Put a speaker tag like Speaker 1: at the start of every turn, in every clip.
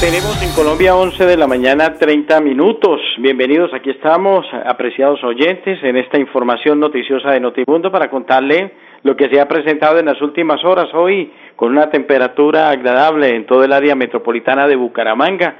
Speaker 1: Tenemos en Colombia 11 de la mañana 30 minutos. Bienvenidos, aquí estamos, apreciados oyentes, en esta información noticiosa de Notimundo para contarle lo que se ha presentado en las últimas horas hoy con una temperatura agradable en todo el área metropolitana de Bucaramanga.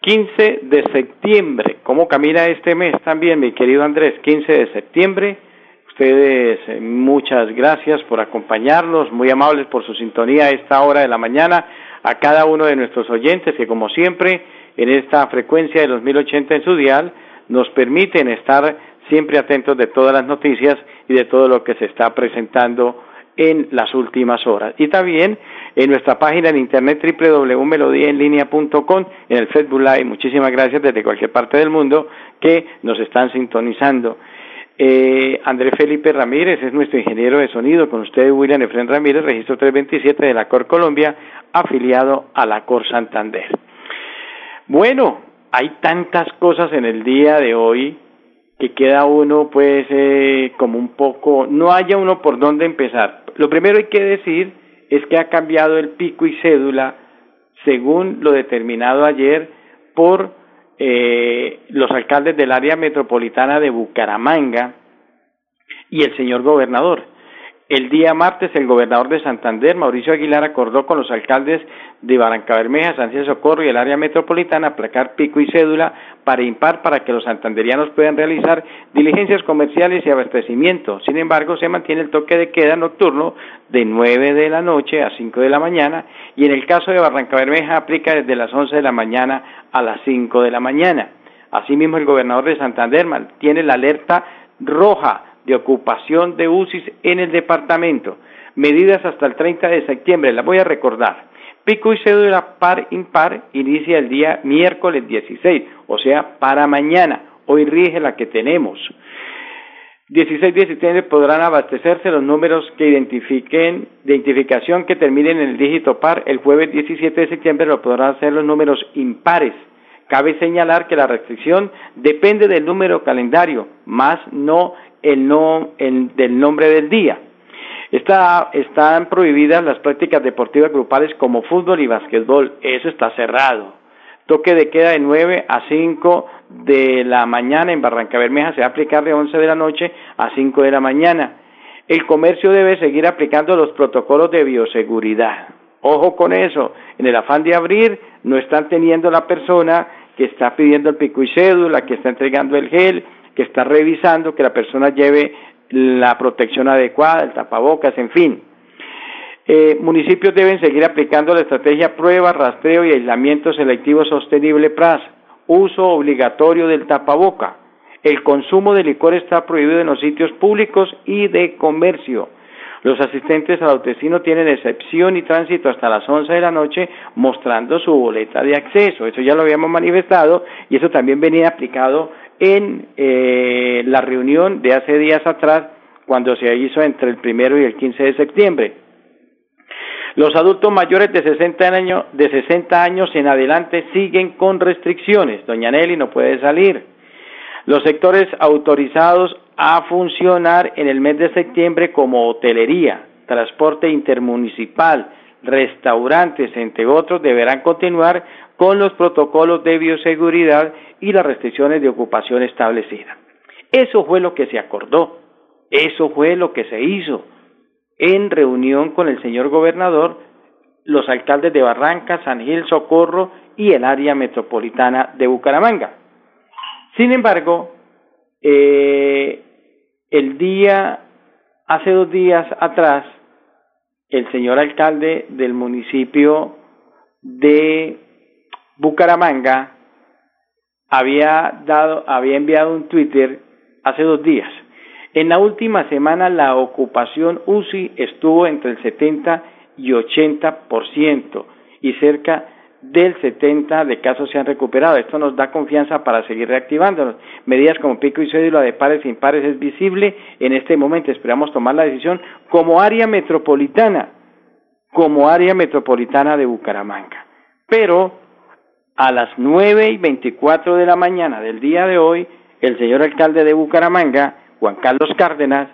Speaker 1: 15 de septiembre, ¿cómo camina este mes también, mi querido Andrés? 15 de septiembre. Ustedes, eh, muchas gracias por acompañarnos, muy amables por su sintonía a esta hora de la mañana a cada uno de nuestros oyentes que como siempre en esta frecuencia de los 1080 en su dial nos permiten estar siempre atentos de todas las noticias y de todo lo que se está presentando en las últimas horas. Y también en nuestra página en internet www.melodiaenlinea.com, en el Facebook. Muchísimas gracias desde cualquier parte del mundo que nos están sintonizando. Eh, Andrés Felipe Ramírez es nuestro ingeniero de sonido. Con usted, William Efren Ramírez, registro 327 de la Cor Colombia, afiliado a la Cor Santander. Bueno, hay tantas cosas en el día de hoy que queda uno, pues, eh, como un poco, no haya uno por dónde empezar. Lo primero hay que decir es que ha cambiado el pico y cédula según lo determinado ayer por eh, los alcaldes del área metropolitana de Bucaramanga y el señor gobernador. El día martes, el gobernador de Santander, Mauricio Aguilar, acordó con los alcaldes de Barranca Bermeja, San César Socorro y el área metropolitana aplacar pico y cédula para impar para que los santanderianos puedan realizar diligencias comerciales y abastecimiento. Sin embargo, se mantiene el toque de queda nocturno de 9 de la noche a 5 de la mañana y en el caso de Barranca Bermeja aplica desde las 11 de la mañana a las 5 de la mañana. Asimismo, el gobernador de Santander mantiene la alerta roja de ocupación de UCIs en el departamento. Medidas hasta el 30 de septiembre, las voy a recordar. Pico y cédula par impar inicia el día miércoles 16, o sea, para mañana. Hoy rige la que tenemos. 16 de septiembre podrán abastecerse los números que identifiquen, de identificación que terminen en el dígito par. El jueves 17 de septiembre lo podrán hacer los números impares. Cabe señalar que la restricción depende del número calendario, más no el no el, del nombre del día. Está, están prohibidas las prácticas deportivas grupales como fútbol y básquetbol. Eso está cerrado. Toque de queda de 9 a 5 de la mañana en Barranca Bermeja se va a aplicar de 11 de la noche a 5 de la mañana. El comercio debe seguir aplicando los protocolos de bioseguridad. Ojo con eso. En el afán de abrir, no están teniendo la persona que está pidiendo el pico y cédula, que está entregando el gel, que está revisando que la persona lleve la protección adecuada, el tapabocas, en fin. Eh, municipios deben seguir aplicando la estrategia prueba, rastreo y aislamiento selectivo sostenible PRAS, uso obligatorio del tapaboca. El consumo de licor está prohibido en los sitios públicos y de comercio. Los asistentes al autodestino tienen excepción y tránsito hasta las 11 de la noche mostrando su boleta de acceso. Eso ya lo habíamos manifestado y eso también venía aplicado en eh, la reunión de hace días atrás cuando se hizo entre el primero y el 15 de septiembre. Los adultos mayores de 60 años, de 60 años en adelante siguen con restricciones. Doña Nelly no puede salir. Los sectores autorizados a funcionar en el mes de septiembre como hotelería, transporte intermunicipal, restaurantes, entre otros, deberán continuar con los protocolos de bioseguridad y las restricciones de ocupación establecidas. Eso fue lo que se acordó, eso fue lo que se hizo en reunión con el señor gobernador, los alcaldes de Barranca, San Gil, Socorro y el área metropolitana de Bucaramanga. Sin embargo, eh, el día, hace dos días atrás, el señor alcalde del municipio de Bucaramanga había dado, había enviado un Twitter hace dos días. En la última semana la ocupación UCI estuvo entre el 70 y 80% y cerca del 70 de casos se han recuperado. Esto nos da confianza para seguir reactivándonos. Medidas como pico y cédula de pares e impares es visible en este momento. Esperamos tomar la decisión como área metropolitana, como área metropolitana de Bucaramanga. Pero a las nueve y veinticuatro de la mañana del día de hoy, el señor alcalde de Bucaramanga, Juan Carlos Cárdenas,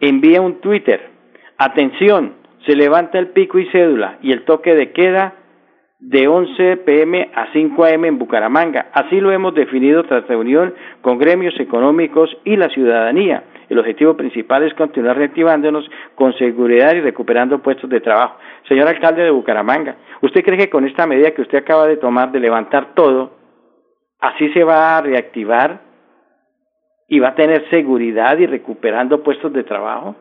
Speaker 1: envía un Twitter. Atención, se levanta el pico y cédula y el toque de queda de 11 pm a 5 am en Bucaramanga. Así lo hemos definido tras reunión con gremios económicos y la ciudadanía. El objetivo principal es continuar reactivándonos con seguridad y recuperando puestos de trabajo. Señor alcalde de Bucaramanga, ¿usted cree que con esta medida que usted acaba de tomar de levantar todo, así se va a reactivar y va a tener seguridad y recuperando puestos de trabajo?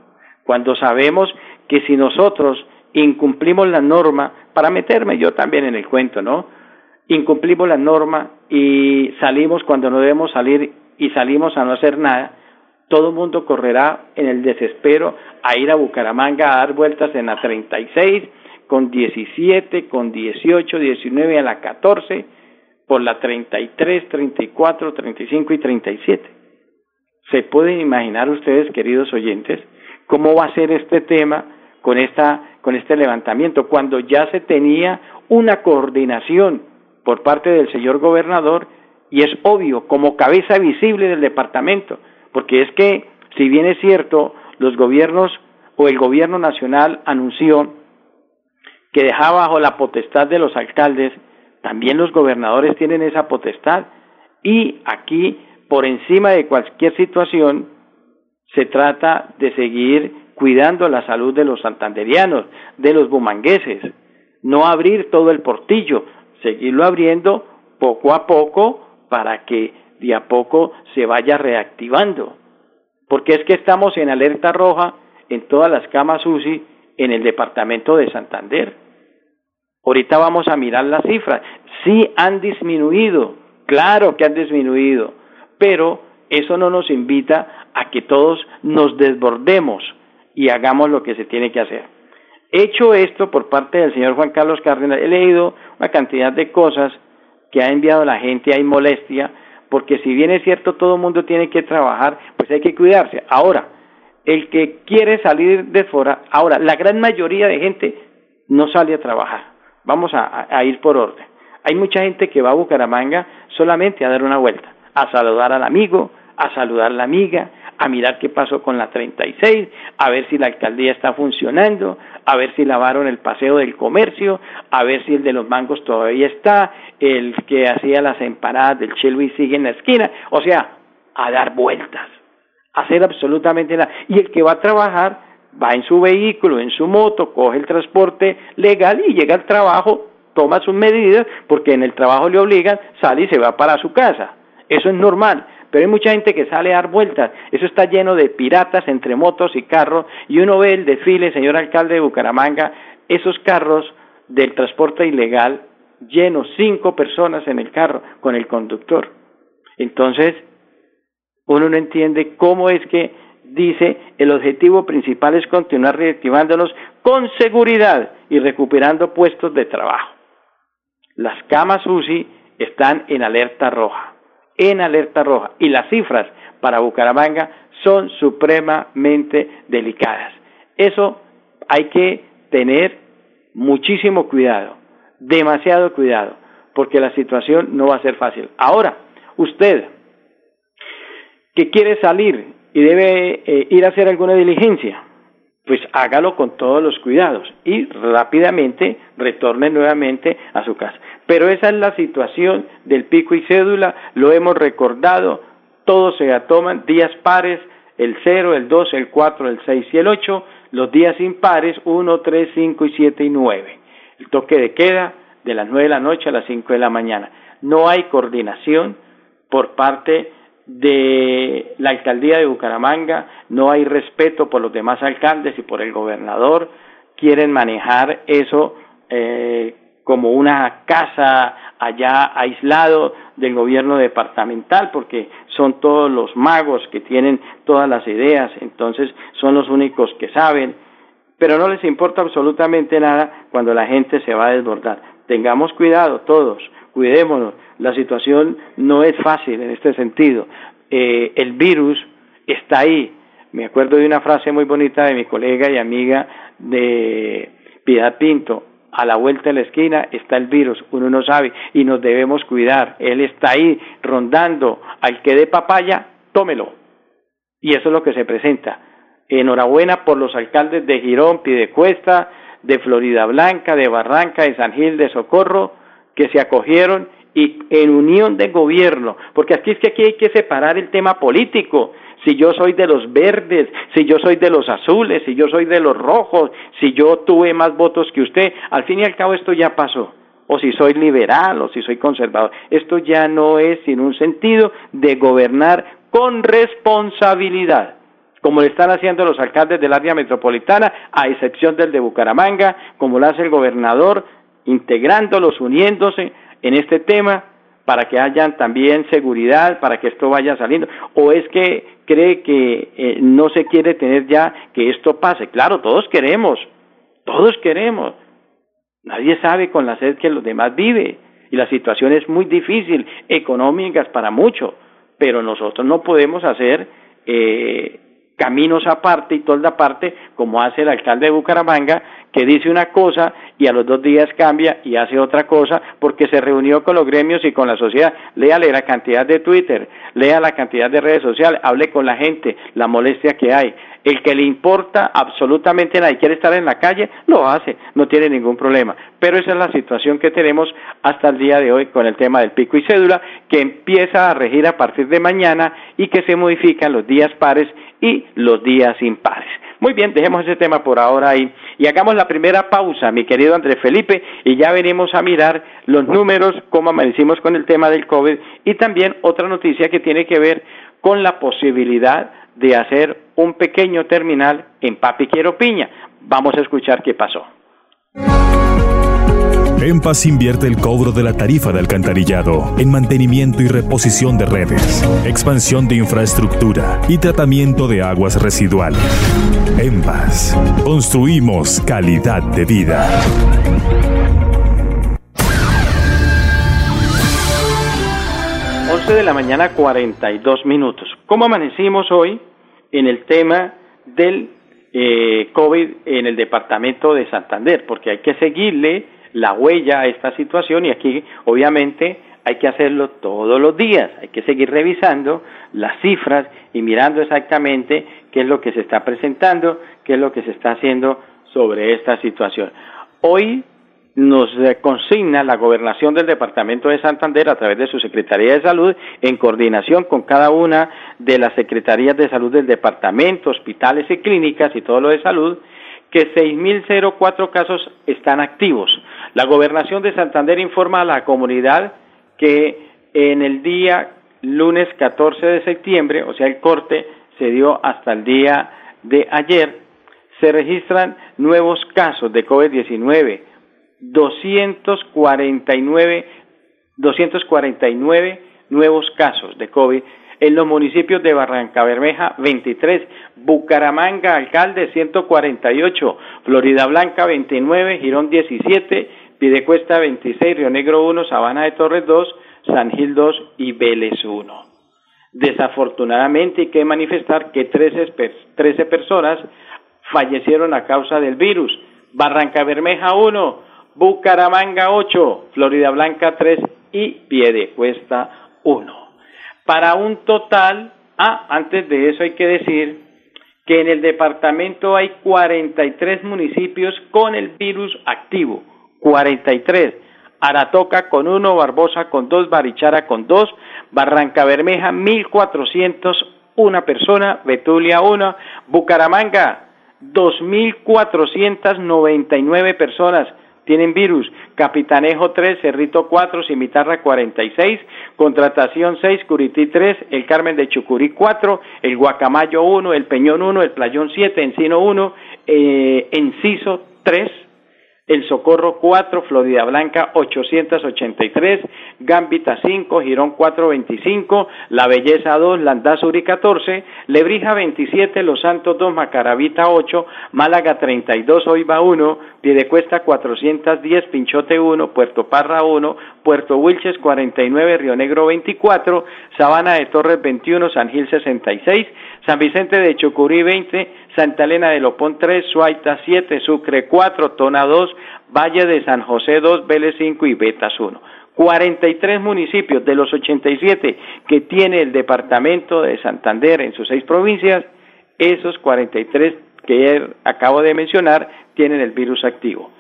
Speaker 1: Cuando sabemos que si nosotros incumplimos la norma, para meterme yo también en el cuento, ¿no? Incumplimos la norma y salimos cuando no debemos salir y salimos a no hacer nada, todo el mundo correrá en el desespero a ir a Bucaramanga a dar vueltas en la 36, con 17, con 18, 19 a la 14, por la 33, 34, 35 y 37. ¿Se pueden imaginar ustedes, queridos oyentes, cómo va a ser este tema con, esta, con este levantamiento, cuando ya se tenía una coordinación por parte del señor gobernador y es obvio, como cabeza visible del departamento, porque es que, si bien es cierto, los gobiernos o el gobierno nacional anunció que dejaba bajo la potestad de los alcaldes, también los gobernadores tienen esa potestad. Y aquí, por encima de cualquier situación, se trata de seguir cuidando la salud de los santanderianos, de los bumangueses, no abrir todo el portillo, seguirlo abriendo poco a poco para que de a poco se vaya reactivando. Porque es que estamos en alerta roja en todas las camas UCI en el departamento de Santander. Ahorita vamos a mirar las cifras. Sí han disminuido, claro que han disminuido, pero eso no nos invita a que todos nos desbordemos y hagamos lo que se tiene que hacer. Hecho esto por parte del señor Juan Carlos Cárdenas, he leído una cantidad de cosas que ha enviado la gente, hay molestia, porque si bien es cierto todo el mundo tiene que trabajar, pues hay que cuidarse. Ahora, el que quiere salir de fuera, ahora, la gran mayoría de gente no sale a trabajar. Vamos a, a ir por orden. Hay mucha gente que va a Bucaramanga solamente a dar una vuelta, a saludar al amigo, a saludar a la amiga, a mirar qué pasó con la 36, a ver si la alcaldía está funcionando, a ver si lavaron el paseo del comercio, a ver si el de los mangos todavía está, el que hacía las empanadas del Chelo sigue en la esquina, o sea, a dar vueltas, a hacer absolutamente nada. Y el que va a trabajar va en su vehículo, en su moto, coge el transporte legal y llega al trabajo, toma sus medidas, porque en el trabajo le obligan, sale y se va para su casa. Eso es normal pero hay mucha gente que sale a dar vueltas. Eso está lleno de piratas entre motos y carros y uno ve el desfile, señor alcalde de Bucaramanga, esos carros del transporte ilegal llenos, cinco personas en el carro con el conductor. Entonces, uno no entiende cómo es que dice el objetivo principal es continuar reactivándonos con seguridad y recuperando puestos de trabajo. Las camas UCI están en alerta roja en alerta roja y las cifras para Bucaramanga son supremamente delicadas. Eso hay que tener muchísimo cuidado, demasiado cuidado, porque la situación no va a ser fácil. Ahora, usted que quiere salir y debe eh, ir a hacer alguna diligencia, pues hágalo con todos los cuidados y rápidamente retorne nuevamente a su casa. Pero esa es la situación del pico y cédula, lo hemos recordado, todos se toman días pares, el 0, el 2, el 4, el 6 y el 8, los días impares 1, 3, 5 y 7 y 9. El toque de queda de las 9 de la noche a las 5 de la mañana. No hay coordinación por parte de la alcaldía de Bucaramanga, no hay respeto por los demás alcaldes y por el gobernador, quieren manejar eso eh, como una casa allá aislado del gobierno departamental, porque son todos los magos que tienen todas las ideas, entonces son los únicos que saben, pero no les importa absolutamente nada cuando la gente se va a desbordar. Tengamos cuidado todos, cuidémonos, la situación no es fácil en este sentido. Eh, el virus está ahí. Me acuerdo de una frase muy bonita de mi colega y amiga de Piedad Pinto, a la vuelta de la esquina está el virus, uno no sabe y nos debemos cuidar. Él está ahí rondando, al que dé papaya, tómelo. Y eso es lo que se presenta. Enhorabuena por los alcaldes de Girón, Pidecuesta, de Florida Blanca, de Barranca, de San Gil, de Socorro, que se acogieron y en unión de gobierno, porque aquí es que aquí hay que separar el tema político si yo soy de los verdes, si yo soy de los azules, si yo soy de los rojos, si yo tuve más votos que usted, al fin y al cabo esto ya pasó. O si soy liberal o si soy conservador. Esto ya no es sin un sentido de gobernar con responsabilidad como lo están haciendo los alcaldes del área metropolitana, a excepción del de Bucaramanga, como lo hace el gobernador, integrándolos, uniéndose en este tema para que hayan también seguridad, para que esto vaya saliendo, o es que cree que eh, no se quiere tener ya que esto pase. Claro, todos queremos, todos queremos. Nadie sabe con la sed que los demás vive y la situación es muy difícil, económicas para muchos, pero nosotros no podemos hacer eh, caminos aparte y toda aparte, como hace el alcalde de Bucaramanga, que dice una cosa y a los dos días cambia y hace otra cosa porque se reunió con los gremios y con la sociedad. Léale la cantidad de Twitter, lea la cantidad de redes sociales, hable con la gente, la molestia que hay. El que le importa absolutamente nada y quiere estar en la calle, lo hace, no tiene ningún problema. Pero esa es la situación que tenemos hasta el día de hoy con el tema del pico y cédula, que empieza a regir a partir de mañana y que se modifican los días pares y los días impares. Muy bien, dejemos ese tema por ahora ahí y hagamos la primera pausa, mi querido Andrés Felipe, y ya venimos a mirar los números, cómo amanecimos con el tema del COVID y también otra noticia que tiene que ver con la posibilidad de hacer un pequeño terminal en Papiquero Piña. Vamos a escuchar qué pasó.
Speaker 2: En Paz invierte el cobro de la tarifa de alcantarillado en mantenimiento y reposición de redes, expansión de infraestructura y tratamiento de aguas residuales. En Paz, construimos calidad de vida.
Speaker 1: 11 de la mañana 42 minutos. ¿Cómo amanecimos hoy en el tema del eh, COVID en el departamento de Santander? Porque hay que seguirle la huella a esta situación y aquí obviamente hay que hacerlo todos los días, hay que seguir revisando las cifras y mirando exactamente qué es lo que se está presentando, qué es lo que se está haciendo sobre esta situación. Hoy nos consigna la gobernación del departamento de Santander a través de su Secretaría de Salud en coordinación con cada una de las secretarías de salud del departamento, hospitales y clínicas y todo lo de salud, que 6.004 casos están activos. La gobernación de Santander informa a la comunidad que en el día lunes 14 de septiembre, o sea, el corte se dio hasta el día de ayer, se registran nuevos casos de COVID-19, 249, 249 nuevos casos de COVID en los municipios de Barranca Bermeja 23, Bucaramanga, alcalde 148, Florida Blanca 29, Girón 17, Pidecuesta 26, Río Negro 1, Sabana de Torres 2, San Gil 2 y Vélez 1. Desafortunadamente hay que manifestar que 13, 13 personas fallecieron a causa del virus. Barranca Bermeja 1, Bucaramanga 8, Florida Blanca 3 y Piedecuesta 1. Para un total, ah, antes de eso hay que decir que en el departamento hay 43 municipios con el virus activo 43. Aratoca con uno, Barbosa con dos, Barichara con dos, Barranca Bermeja 1401 persona, Betulia 1, Bucaramanga 2499 personas tienen virus, Capitanejo 3, Cerrito 4, Cimitarra 46, Contratación 6, Curití 3, El Carmen de Chucurí 4, El Guacamayo 1, El Peñón 1, El Playón 7, Encino 1, eh, Enciso 3, El Socorro 4, Florida Blanca 883, Gambita 5, Girón 425, La Belleza 2, Landazuri 14, Lebrija 27, Los Santos 2, Macaravita 8, Málaga 32, Oiva 1, Piedecuesta 410, Pinchote 1, Puerto Parra 1, Puerto Wilches 49, Río Negro 24, Sabana de Torres 21, San Gil 66, San Vicente de Chucurí 20, Santa Elena de Lopón 3, Suaita 7, Sucre 4, Tona 2, Valle de San José 2, Vélez 5 y Betas 1. 43 municipios de los 87 que tiene el departamento de Santander en sus seis provincias, esos 43 que acabo de mencionar tienen el virus activo.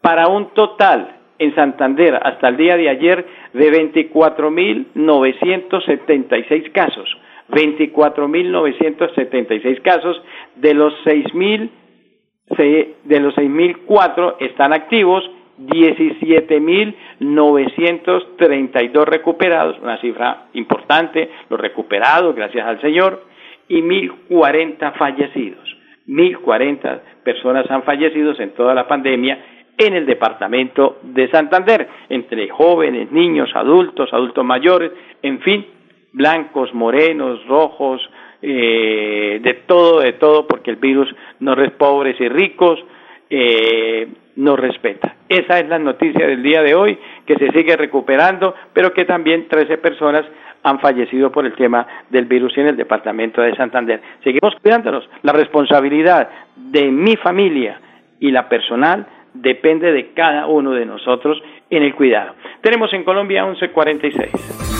Speaker 1: Para un total en Santander hasta el día de ayer de 24.976 casos. 24.976 casos, de los 6.000 de los 6.004 están activos, 17.932 recuperados, una cifra importante, los recuperados, gracias al Señor, y 1.040 fallecidos. 1.040 personas han fallecido en toda la pandemia en el departamento de Santander, entre jóvenes, niños, adultos, adultos mayores, en fin, blancos, morenos, rojos, eh, de todo, de todo, porque el virus no es pobres y ricos, eh, no respeta. Esa es la noticia del día de hoy, que se sigue recuperando, pero que también 13 personas han fallecido por el tema del virus en el departamento de Santander. Seguimos cuidándonos. La responsabilidad de mi familia y la personal depende de cada uno de nosotros en el cuidado. Tenemos en Colombia 1146.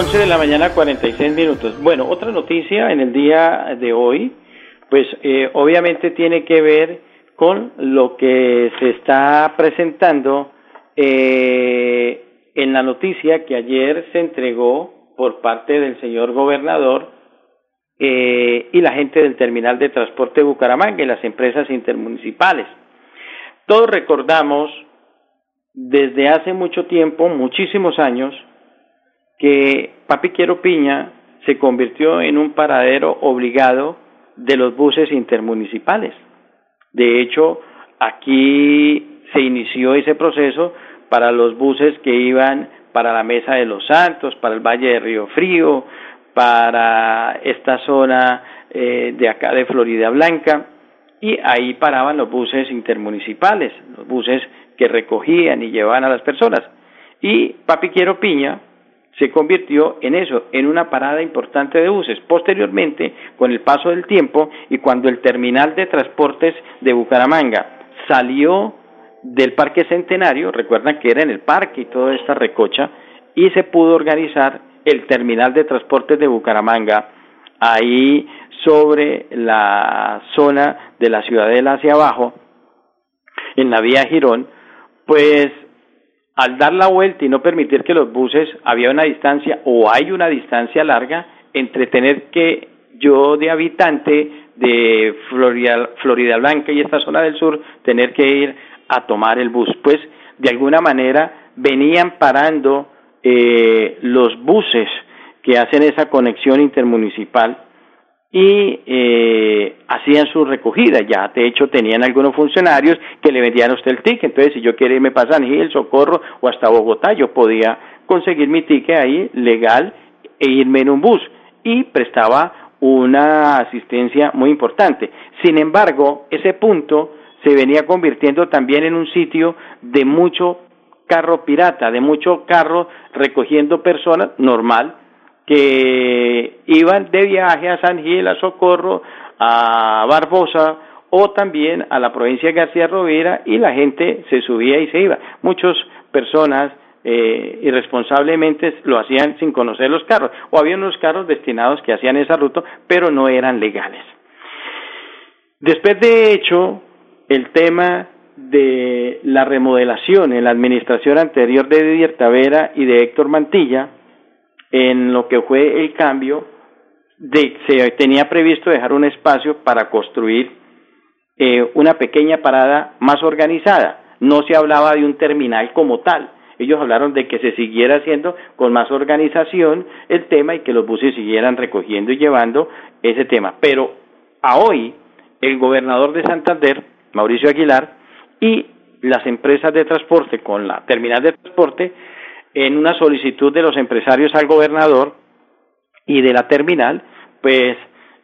Speaker 1: 11 de la mañana, 46 minutos. Bueno, otra noticia en el día de hoy, pues eh, obviamente tiene que ver con lo que se está presentando eh, en la noticia que ayer se entregó por parte del señor gobernador eh, y la gente del terminal de transporte de Bucaramanga y las empresas intermunicipales. Todos recordamos desde hace mucho tiempo, muchísimos años, que Papi Quiero Piña se convirtió en un paradero obligado de los buses intermunicipales. De hecho, aquí se inició ese proceso para los buses que iban para la Mesa de los Santos, para el Valle de Río Frío, para esta zona eh, de acá de Florida Blanca, y ahí paraban los buses intermunicipales, los buses que recogían y llevaban a las personas. Y Papi Quiero Piña se convirtió en eso, en una parada importante de buses. Posteriormente, con el paso del tiempo y cuando el terminal de transportes de Bucaramanga salió del Parque Centenario, recuerdan que era en el parque y toda esta recocha, y se pudo organizar el terminal de transportes de Bucaramanga ahí sobre la zona de la Ciudadela hacia abajo, en la vía Girón, pues al dar la vuelta y no permitir que los buses, había una distancia o hay una distancia larga entre tener que yo de habitante de Florida, Florida Blanca y esta zona del sur, tener que ir a tomar el bus. Pues de alguna manera venían parando eh, los buses que hacen esa conexión intermunicipal y eh, hacían su recogida. Ya, de hecho, tenían algunos funcionarios que le vendían a usted el ticket. Entonces, si yo quería irme para San Gil, Socorro o hasta Bogotá, yo podía conseguir mi ticket ahí legal e irme en un bus y prestaba una asistencia muy importante. Sin embargo, ese punto se venía convirtiendo también en un sitio de mucho carro pirata, de mucho carro recogiendo personas, normal, que iban de viaje a San Gil, a Socorro, a Barbosa o también a la provincia de García Rovira y la gente se subía y se iba. Muchas personas eh, irresponsablemente lo hacían sin conocer los carros o había unos carros destinados que hacían esa ruta pero no eran legales. Después de hecho, el tema de la remodelación en la administración anterior de Didier Tavera y de Héctor Mantilla, en lo que fue el cambio, de, se tenía previsto dejar un espacio para construir eh, una pequeña parada más organizada. No se hablaba de un terminal como tal. Ellos hablaron de que se siguiera haciendo con más organización el tema y que los buses siguieran recogiendo y llevando ese tema. Pero a hoy, el gobernador de Santander, Mauricio Aguilar, y las empresas de transporte con la terminal de transporte, en una solicitud de los empresarios al gobernador y de la terminal, pues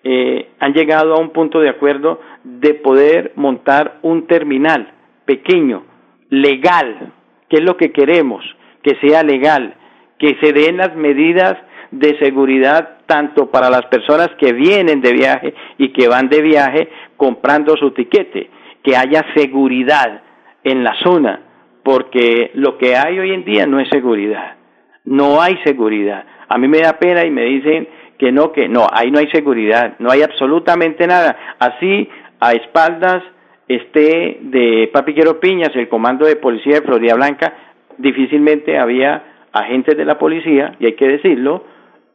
Speaker 1: eh, han llegado a un punto de acuerdo de poder montar un terminal pequeño, legal, que es lo que queremos, que sea legal, que se den las medidas de seguridad tanto para las personas que vienen de viaje y que van de viaje comprando su tiquete, que haya seguridad en la zona, porque lo que hay hoy en día no es seguridad, no hay seguridad. A mí me da pena y me dicen que no, que no, ahí no hay seguridad, no hay absolutamente nada. Así, a espaldas esté de Papiquero Piñas, el comando de policía de Florida Blanca, difícilmente había agentes de la policía, y hay que decirlo,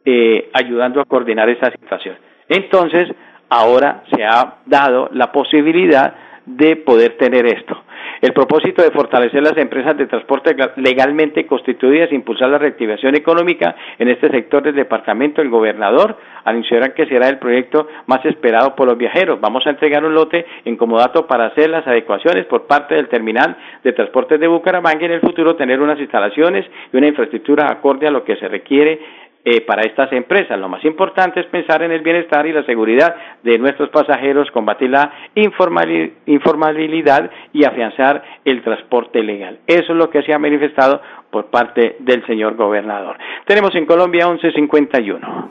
Speaker 1: eh, ayudando a coordinar esa situación. Entonces, ahora se ha dado la posibilidad de poder tener esto. El propósito de fortalecer las empresas de transporte legalmente constituidas e impulsar la reactivación económica en este sector del departamento, el gobernador anunciará que será el proyecto más esperado por los viajeros. Vamos a entregar un lote en comodato para hacer las adecuaciones por parte del terminal de transportes de Bucaramanga y en el futuro tener unas instalaciones y una infraestructura acorde a lo que se requiere eh, para estas empresas. Lo más importante es pensar en el bienestar y la seguridad de nuestros pasajeros, combatir la informalidad y afianzar el transporte legal. Eso es lo que se ha manifestado por parte del señor gobernador. Tenemos en Colombia 1151.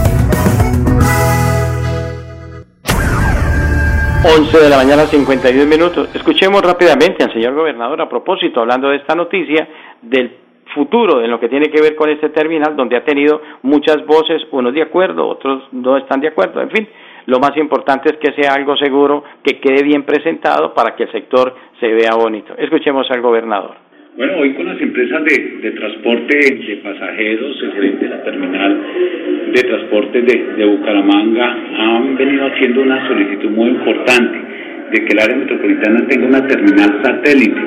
Speaker 1: 11 de la mañana, 52 minutos. Escuchemos rápidamente al señor gobernador a propósito, hablando de esta noticia, del futuro en lo que tiene que ver con este terminal, donde ha tenido muchas voces, unos de acuerdo, otros no están de acuerdo, en fin. Lo más importante es que sea algo seguro, que quede bien presentado para que el sector se vea bonito. Escuchemos al gobernador.
Speaker 3: Bueno, hoy con las empresas de, transporte de pasajeros, el gerente de la terminal de transporte de, Bucaramanga han venido haciendo una solicitud muy importante de que el área metropolitana tenga una terminal satélite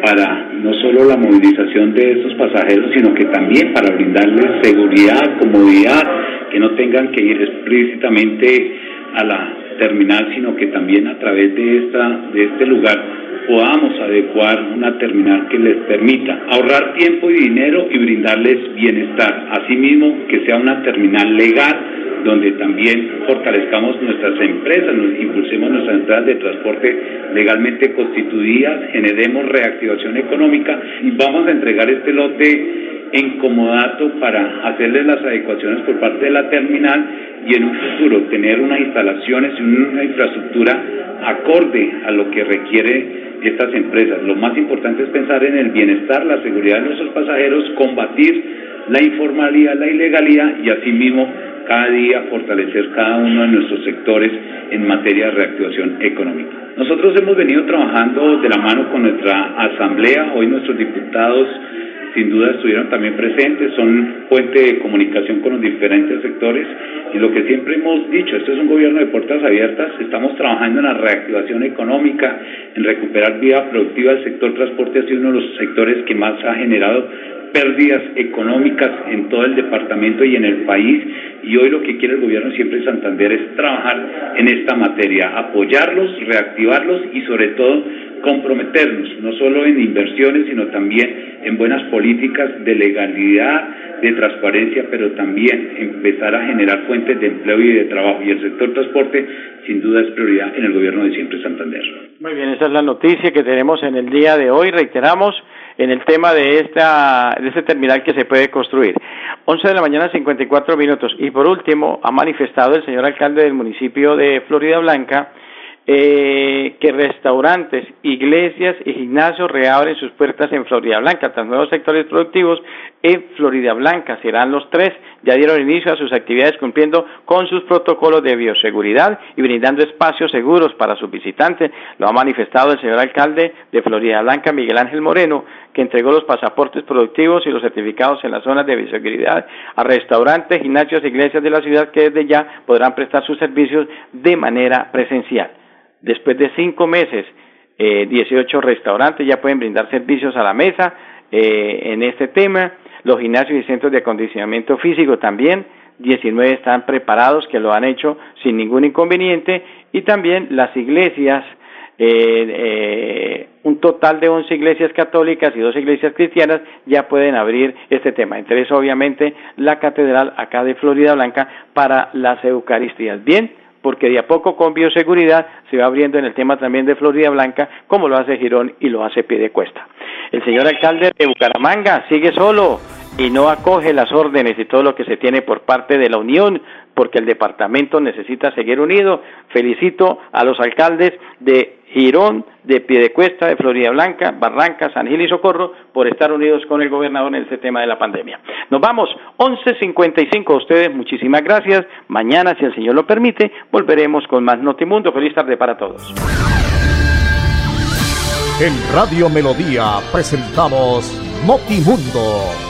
Speaker 3: para no solo la movilización de estos pasajeros, sino que también para brindarles seguridad, comodidad, que no tengan que ir explícitamente a la terminal, sino que también a través de esta de este lugar podamos adecuar una terminal que les permita ahorrar tiempo y dinero y brindarles bienestar. Asimismo, que sea una terminal legal donde también fortalezcamos nuestras empresas, nos impulsemos nuestras entradas de transporte legalmente constituidas, generemos reactivación económica y vamos a entregar este lote en comodato para hacerles las adecuaciones por parte de la terminal y en un futuro tener unas instalaciones y una infraestructura acorde a lo que requiere estas empresas. Lo más importante es pensar en el bienestar, la seguridad de nuestros pasajeros, combatir la informalidad, la ilegalidad y asimismo cada día fortalecer cada uno de nuestros sectores en materia de reactivación económica. Nosotros hemos venido trabajando de la mano con nuestra asamblea, hoy nuestros diputados sin duda estuvieron también presentes, son fuente de comunicación con los diferentes sectores. Y lo que siempre hemos dicho, esto es un gobierno de puertas abiertas, estamos trabajando en la reactivación económica, en recuperar vida productiva, el sector transporte ha sido uno de los sectores que más ha generado pérdidas económicas en todo el departamento y en el país. Y hoy lo que quiere el gobierno siempre de Santander es trabajar en esta materia, apoyarlos, reactivarlos y sobre todo comprometernos no solo en inversiones, sino también en buenas políticas de legalidad, de transparencia, pero también empezar a generar fuentes de empleo y de trabajo. Y el sector transporte, sin duda, es prioridad en el gobierno de siempre Santander.
Speaker 1: Muy bien, esa es la noticia que tenemos en el día de hoy. Reiteramos en el tema de esta de este terminal que se puede construir. 11 de la mañana, 54 minutos. Y por último, ha manifestado el señor alcalde del municipio de Florida Blanca eh, que restaurantes, iglesias y gimnasios reabren sus puertas en Florida Blanca. Tras nuevos sectores productivos en Florida Blanca serán los tres. Ya dieron inicio a sus actividades cumpliendo con sus protocolos de bioseguridad y brindando espacios seguros para sus visitantes. Lo ha manifestado el señor alcalde de Florida Blanca, Miguel Ángel Moreno, que entregó los pasaportes productivos y los certificados en las zonas de bioseguridad a restaurantes, gimnasios e iglesias de la ciudad que desde ya podrán prestar sus servicios de manera presencial. Después de cinco meses, eh, 18 restaurantes ya pueden brindar servicios a la mesa eh, en este tema. Los gimnasios y centros de acondicionamiento físico también. 19 están preparados, que lo han hecho sin ningún inconveniente. Y también las iglesias, eh, eh, un total de 11 iglesias católicas y dos iglesias cristianas ya pueden abrir este tema. Entre eso, obviamente, la catedral acá de Florida Blanca para las Eucaristías. Bien, porque de a poco con bioseguridad se va abriendo en el tema también de Florida Blanca, como lo hace Girón y lo hace Piedecuesta. El señor alcalde de Bucaramanga sigue solo y no acoge las órdenes y todo lo que se tiene por parte de la Unión, porque el departamento necesita seguir unido. Felicito a los alcaldes de Girón, de Piedecuesta, de Florida Blanca, Barranca, San Gil y Socorro por estar unidos con el gobernador en este tema de la pandemia. Nos vamos, 11.55 a ustedes, muchísimas gracias. Mañana, si el Señor lo permite, volveremos con más Notimundo. Feliz tarde para todos.
Speaker 4: En Radio Melodía presentamos Notimundo.